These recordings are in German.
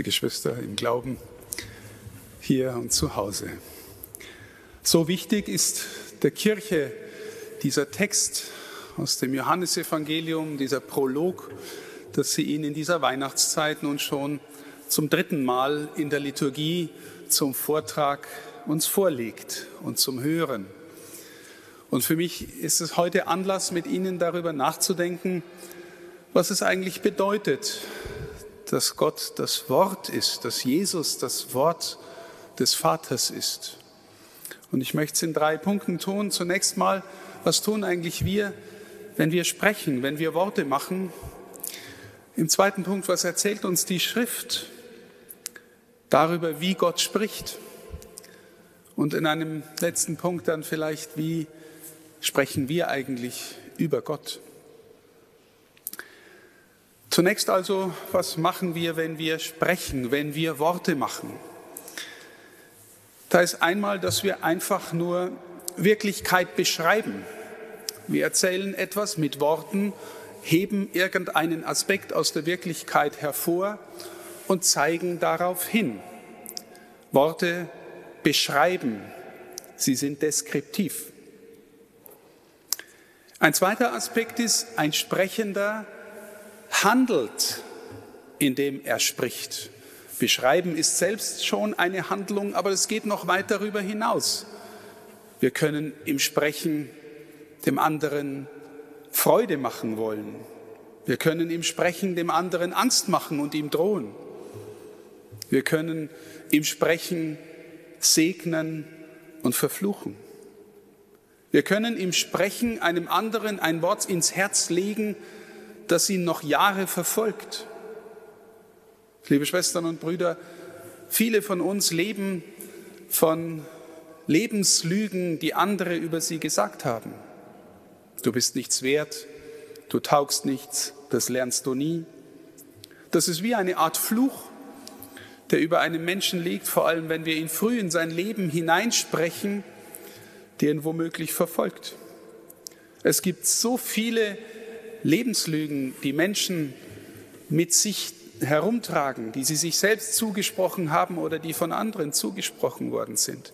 liebe Geschwister im Glauben, hier und zu Hause. So wichtig ist der Kirche dieser Text aus dem Johannesevangelium, dieser Prolog, dass sie ihn in dieser Weihnachtszeit nun schon zum dritten Mal in der Liturgie zum Vortrag uns vorlegt und zum Hören. Und für mich ist es heute Anlass, mit Ihnen darüber nachzudenken, was es eigentlich bedeutet, dass Gott das Wort ist, dass Jesus das Wort des Vaters ist. Und ich möchte es in drei Punkten tun. Zunächst mal, was tun eigentlich wir, wenn wir sprechen, wenn wir Worte machen? Im zweiten Punkt, was erzählt uns die Schrift darüber, wie Gott spricht? Und in einem letzten Punkt dann vielleicht, wie sprechen wir eigentlich über Gott? Zunächst also, was machen wir, wenn wir sprechen, wenn wir Worte machen? Da ist einmal, dass wir einfach nur Wirklichkeit beschreiben. Wir erzählen etwas mit Worten, heben irgendeinen Aspekt aus der Wirklichkeit hervor und zeigen darauf hin. Worte beschreiben, sie sind deskriptiv. Ein zweiter Aspekt ist, ein Sprechender handelt, indem er spricht. Beschreiben ist selbst schon eine Handlung, aber es geht noch weit darüber hinaus. Wir können im Sprechen dem anderen Freude machen wollen. Wir können im Sprechen dem anderen Angst machen und ihm drohen. Wir können im Sprechen segnen und verfluchen. Wir können im Sprechen einem anderen ein Wort ins Herz legen, das ihn noch Jahre verfolgt. Liebe Schwestern und Brüder, viele von uns leben von Lebenslügen, die andere über sie gesagt haben. Du bist nichts wert, du taugst nichts, das lernst du nie. Das ist wie eine Art Fluch, der über einem Menschen liegt, vor allem wenn wir ihn früh in sein Leben hineinsprechen, der ihn womöglich verfolgt. Es gibt so viele Lebenslügen, die Menschen mit sich herumtragen, die sie sich selbst zugesprochen haben oder die von anderen zugesprochen worden sind.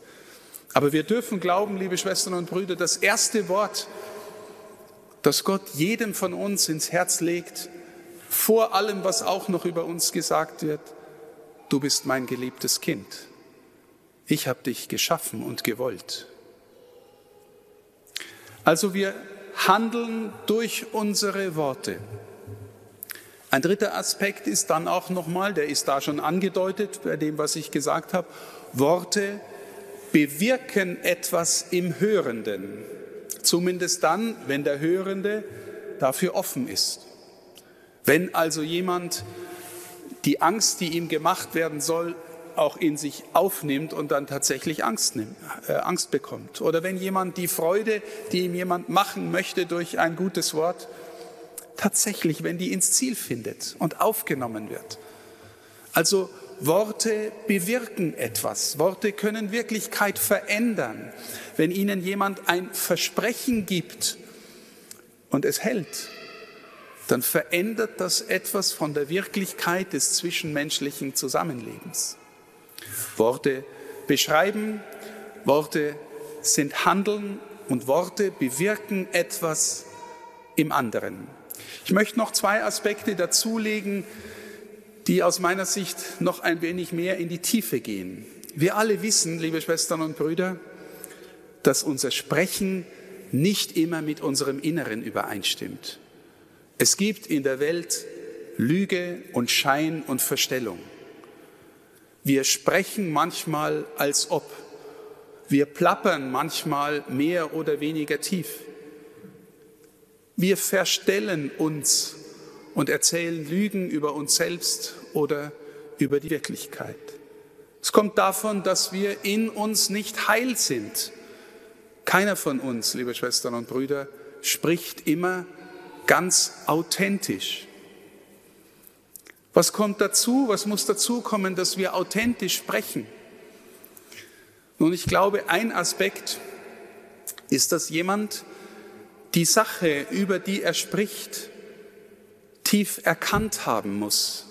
Aber wir dürfen glauben, liebe Schwestern und Brüder, das erste Wort, das Gott jedem von uns ins Herz legt, vor allem, was auch noch über uns gesagt wird, du bist mein geliebtes Kind. Ich habe dich geschaffen und gewollt. Also wir handeln durch unsere Worte. Ein dritter Aspekt ist dann auch nochmal, der ist da schon angedeutet bei dem, was ich gesagt habe, Worte bewirken etwas im Hörenden, zumindest dann, wenn der Hörende dafür offen ist. Wenn also jemand die Angst, die ihm gemacht werden soll, auch in sich aufnimmt und dann tatsächlich Angst, nimmt, äh, Angst bekommt. Oder wenn jemand die Freude, die ihm jemand machen möchte durch ein gutes Wort, tatsächlich, wenn die ins Ziel findet und aufgenommen wird. Also Worte bewirken etwas. Worte können Wirklichkeit verändern. Wenn ihnen jemand ein Versprechen gibt und es hält, dann verändert das etwas von der Wirklichkeit des zwischenmenschlichen Zusammenlebens. Worte beschreiben, Worte sind Handeln und Worte bewirken etwas im anderen. Ich möchte noch zwei Aspekte dazulegen, die aus meiner Sicht noch ein wenig mehr in die Tiefe gehen. Wir alle wissen, liebe Schwestern und Brüder, dass unser Sprechen nicht immer mit unserem Inneren übereinstimmt. Es gibt in der Welt Lüge und Schein und Verstellung. Wir sprechen manchmal als ob. Wir plappern manchmal mehr oder weniger tief. Wir verstellen uns und erzählen Lügen über uns selbst oder über die Wirklichkeit. Es kommt davon, dass wir in uns nicht heil sind. Keiner von uns, liebe Schwestern und Brüder, spricht immer ganz authentisch. Was kommt dazu? Was muss dazu kommen, dass wir authentisch sprechen? Nun, ich glaube, ein Aspekt ist, dass jemand die Sache, über die er spricht, tief erkannt haben muss.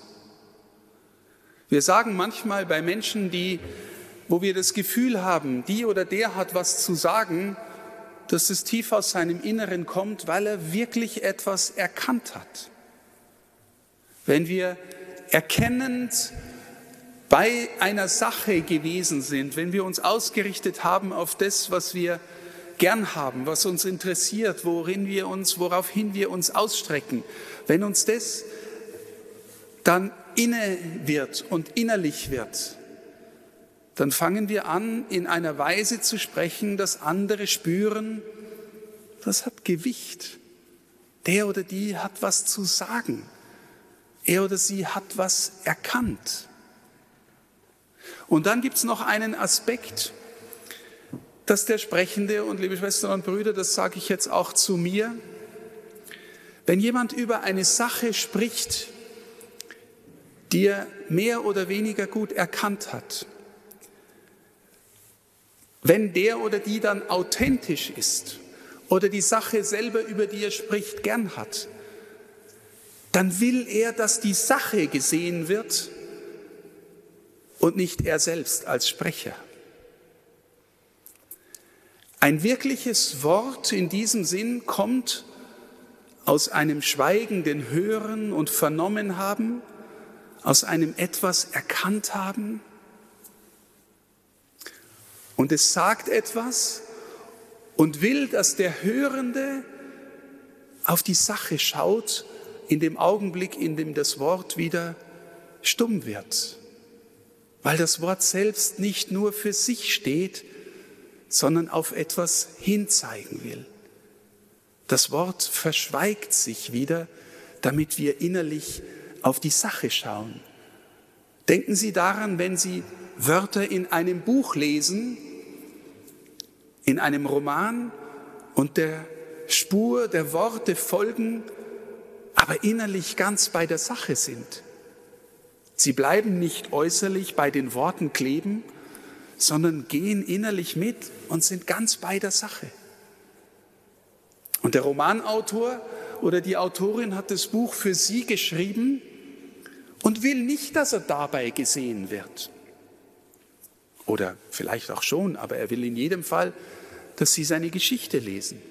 Wir sagen manchmal bei Menschen, die, wo wir das Gefühl haben, die oder der hat was zu sagen, dass es tief aus seinem Inneren kommt, weil er wirklich etwas erkannt hat. Wenn wir erkennend bei einer Sache gewesen sind, wenn wir uns ausgerichtet haben auf das, was wir gern haben, was uns interessiert, worin wir uns, woraufhin wir uns ausstrecken, wenn uns das dann inne wird und innerlich wird, dann fangen wir an, in einer Weise zu sprechen, dass andere spüren, das hat Gewicht. Der oder die hat was zu sagen. Er oder sie hat was erkannt. Und dann gibt es noch einen Aspekt, dass der Sprechende, und liebe Schwestern und Brüder, das sage ich jetzt auch zu mir, wenn jemand über eine Sache spricht, die er mehr oder weniger gut erkannt hat, wenn der oder die dann authentisch ist oder die Sache selber, über die er spricht, gern hat, dann will er, dass die Sache gesehen wird und nicht er selbst als Sprecher. Ein wirkliches Wort in diesem Sinn kommt aus einem schweigenden Hören und Vernommen haben, aus einem etwas erkannt haben. Und es sagt etwas und will, dass der Hörende auf die Sache schaut, in dem Augenblick, in dem das Wort wieder stumm wird. Weil das Wort selbst nicht nur für sich steht, sondern auf etwas hinzeigen will. Das Wort verschweigt sich wieder, damit wir innerlich auf die Sache schauen. Denken Sie daran, wenn Sie Wörter in einem Buch lesen, in einem Roman und der Spur der Worte folgen, aber innerlich ganz bei der Sache sind. Sie bleiben nicht äußerlich bei den Worten kleben, sondern gehen innerlich mit und sind ganz bei der Sache. Und der Romanautor oder die Autorin hat das Buch für sie geschrieben und will nicht, dass er dabei gesehen wird. Oder vielleicht auch schon, aber er will in jedem Fall, dass sie seine Geschichte lesen.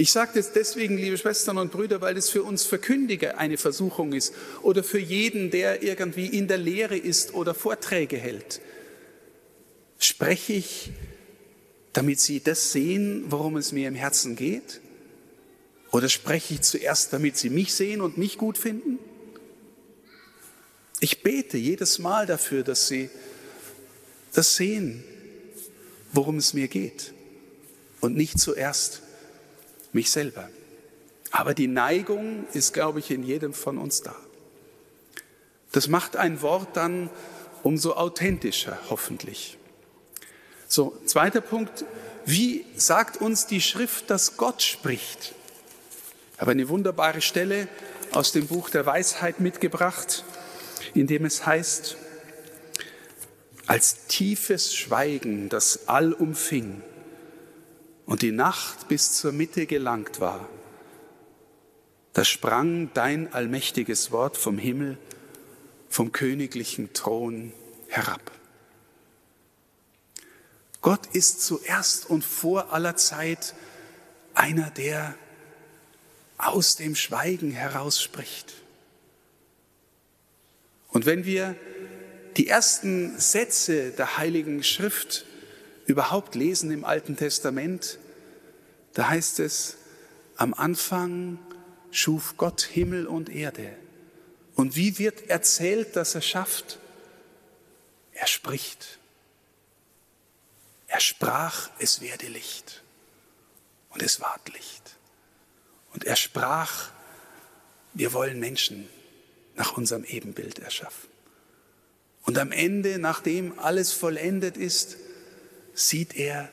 Ich sage das deswegen, liebe Schwestern und Brüder, weil es für uns Verkündiger eine Versuchung ist oder für jeden, der irgendwie in der Lehre ist oder Vorträge hält. Spreche ich, damit Sie das sehen, worum es mir im Herzen geht? Oder spreche ich zuerst, damit Sie mich sehen und mich gut finden? Ich bete jedes Mal dafür, dass Sie das sehen, worum es mir geht und nicht zuerst mich selber. Aber die Neigung ist, glaube ich, in jedem von uns da. Das macht ein Wort dann umso authentischer, hoffentlich. So, zweiter Punkt. Wie sagt uns die Schrift, dass Gott spricht? Ich habe eine wunderbare Stelle aus dem Buch der Weisheit mitgebracht, in dem es heißt, als tiefes Schweigen das All umfing, und die Nacht bis zur Mitte gelangt war, da sprang dein allmächtiges Wort vom Himmel, vom königlichen Thron herab. Gott ist zuerst und vor aller Zeit einer, der aus dem Schweigen herausspricht. Und wenn wir die ersten Sätze der Heiligen Schrift überhaupt lesen im Alten Testament, da heißt es, am Anfang schuf Gott Himmel und Erde. Und wie wird erzählt, dass er schafft? Er spricht. Er sprach, es werde Licht. Und es ward Licht. Und er sprach, wir wollen Menschen nach unserem Ebenbild erschaffen. Und am Ende, nachdem alles vollendet ist, sieht er,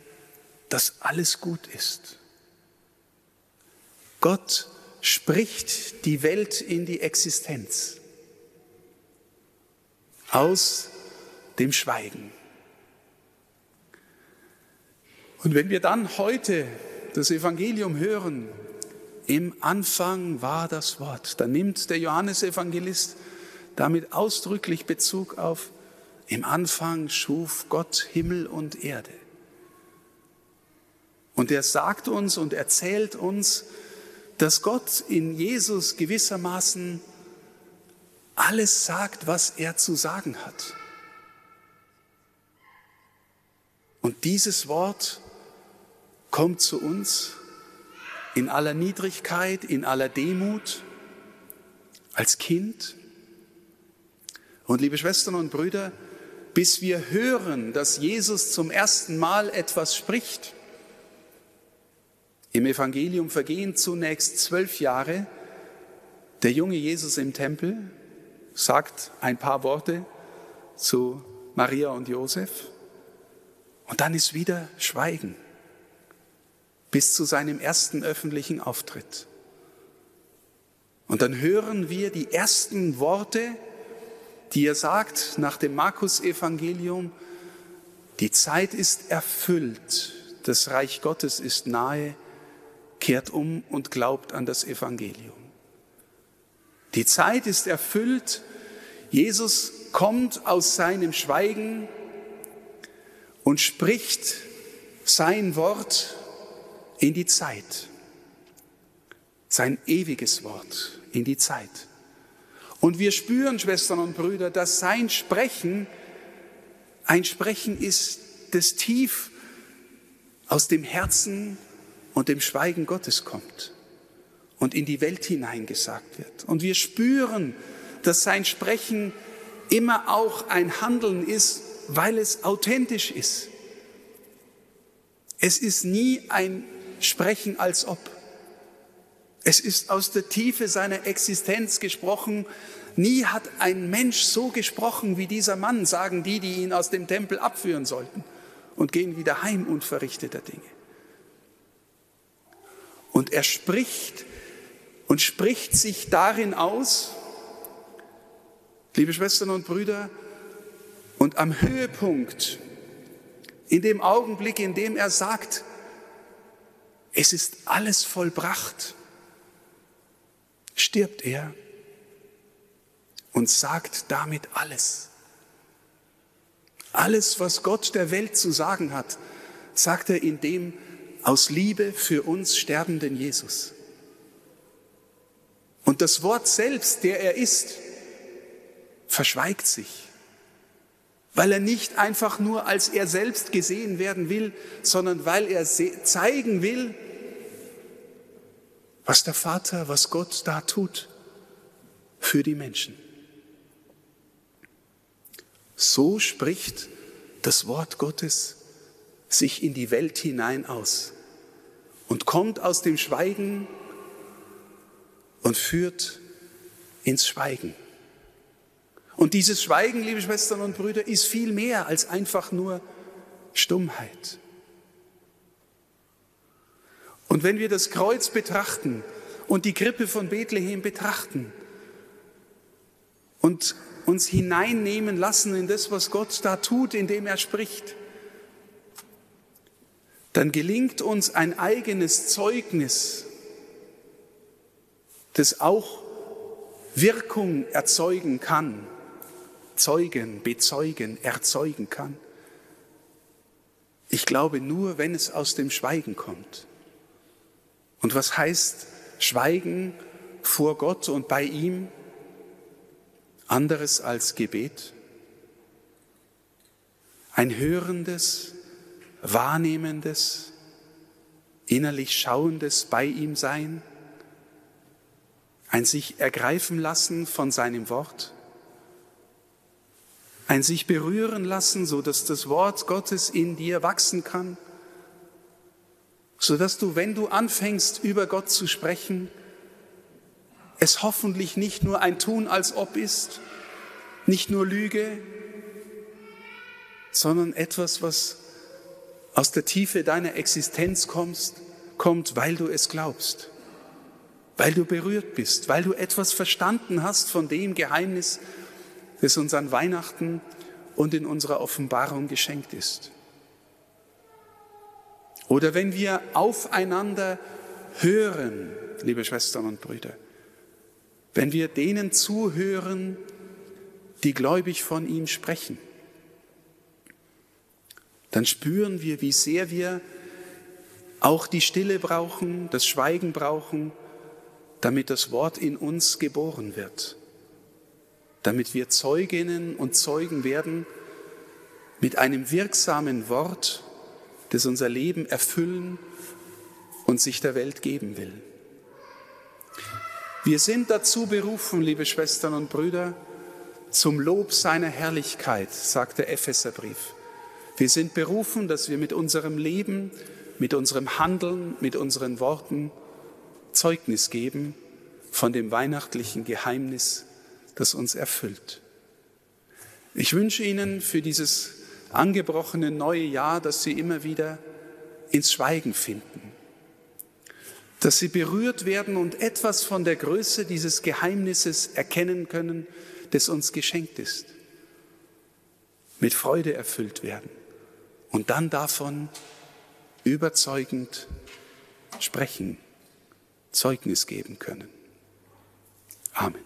dass alles gut ist. Gott spricht die Welt in die Existenz aus dem Schweigen. Und wenn wir dann heute das Evangelium hören, im Anfang war das Wort, dann nimmt der Johannesevangelist damit ausdrücklich Bezug auf im Anfang schuf Gott Himmel und Erde. Und er sagt uns und erzählt uns, dass Gott in Jesus gewissermaßen alles sagt, was er zu sagen hat. Und dieses Wort kommt zu uns in aller Niedrigkeit, in aller Demut, als Kind. Und liebe Schwestern und Brüder, bis wir hören, dass Jesus zum ersten Mal etwas spricht, im Evangelium vergehen zunächst zwölf Jahre. Der junge Jesus im Tempel sagt ein paar Worte zu Maria und Josef und dann ist wieder Schweigen bis zu seinem ersten öffentlichen Auftritt. Und dann hören wir die ersten Worte, die er sagt nach dem Markus-Evangelium, die Zeit ist erfüllt, das Reich Gottes ist nahe, kehrt um und glaubt an das Evangelium. Die Zeit ist erfüllt, Jesus kommt aus seinem Schweigen und spricht sein Wort in die Zeit, sein ewiges Wort in die Zeit. Und wir spüren, Schwestern und Brüder, dass sein Sprechen ein Sprechen ist, das tief aus dem Herzen und dem Schweigen Gottes kommt und in die Welt hineingesagt wird. Und wir spüren, dass sein Sprechen immer auch ein Handeln ist, weil es authentisch ist. Es ist nie ein Sprechen als ob. Es ist aus der Tiefe seiner Existenz gesprochen. Nie hat ein Mensch so gesprochen wie dieser Mann, sagen die, die ihn aus dem Tempel abführen sollten und gehen wieder heim unverrichteter Dinge. Und er spricht und spricht sich darin aus, liebe Schwestern und Brüder, und am Höhepunkt, in dem Augenblick, in dem er sagt, es ist alles vollbracht, stirbt er und sagt damit alles. Alles, was Gott der Welt zu sagen hat, sagt er in dem aus Liebe für uns sterbenden Jesus. Und das Wort selbst, der er ist, verschweigt sich, weil er nicht einfach nur als er selbst gesehen werden will, sondern weil er zeigen will, was der Vater, was Gott da tut für die Menschen. So spricht das Wort Gottes sich in die Welt hinein aus und kommt aus dem Schweigen und führt ins Schweigen. Und dieses Schweigen, liebe Schwestern und Brüder, ist viel mehr als einfach nur Stummheit. Und wenn wir das Kreuz betrachten und die Krippe von Bethlehem betrachten und uns hineinnehmen lassen in das, was Gott da tut, indem er spricht, dann gelingt uns ein eigenes Zeugnis, das auch Wirkung erzeugen kann, zeugen, bezeugen, erzeugen kann. Ich glaube nur, wenn es aus dem Schweigen kommt. Und was heißt Schweigen vor Gott und bei ihm? Anderes als Gebet? Ein hörendes, wahrnehmendes, innerlich schauendes bei ihm sein? Ein sich ergreifen lassen von seinem Wort? Ein sich berühren lassen, so dass das Wort Gottes in dir wachsen kann? so dass du, wenn du anfängst, über Gott zu sprechen, es hoffentlich nicht nur ein Tun als ob ist, nicht nur Lüge, sondern etwas, was aus der Tiefe deiner Existenz kommst, kommt, weil du es glaubst, weil du berührt bist, weil du etwas verstanden hast von dem Geheimnis, das uns an Weihnachten und in unserer Offenbarung geschenkt ist. Oder wenn wir aufeinander hören, liebe Schwestern und Brüder, wenn wir denen zuhören, die gläubig von ihm sprechen. Dann spüren wir, wie sehr wir auch die Stille brauchen, das Schweigen brauchen, damit das Wort in uns geboren wird, damit wir Zeuginnen und Zeugen werden mit einem wirksamen Wort, das unser Leben erfüllen und sich der Welt geben will. Wir sind dazu berufen, liebe Schwestern und Brüder, zum Lob seiner Herrlichkeit, sagt der Epheserbrief. Wir sind berufen, dass wir mit unserem Leben, mit unserem Handeln, mit unseren Worten Zeugnis geben von dem weihnachtlichen Geheimnis, das uns erfüllt. Ich wünsche Ihnen für dieses angebrochene neue Jahr, dass Sie immer wieder ins Schweigen finden, dass Sie berührt werden und etwas von der Größe dieses Geheimnisses erkennen können, das uns geschenkt ist, mit Freude erfüllt werden und dann davon überzeugend sprechen, Zeugnis geben können. Amen.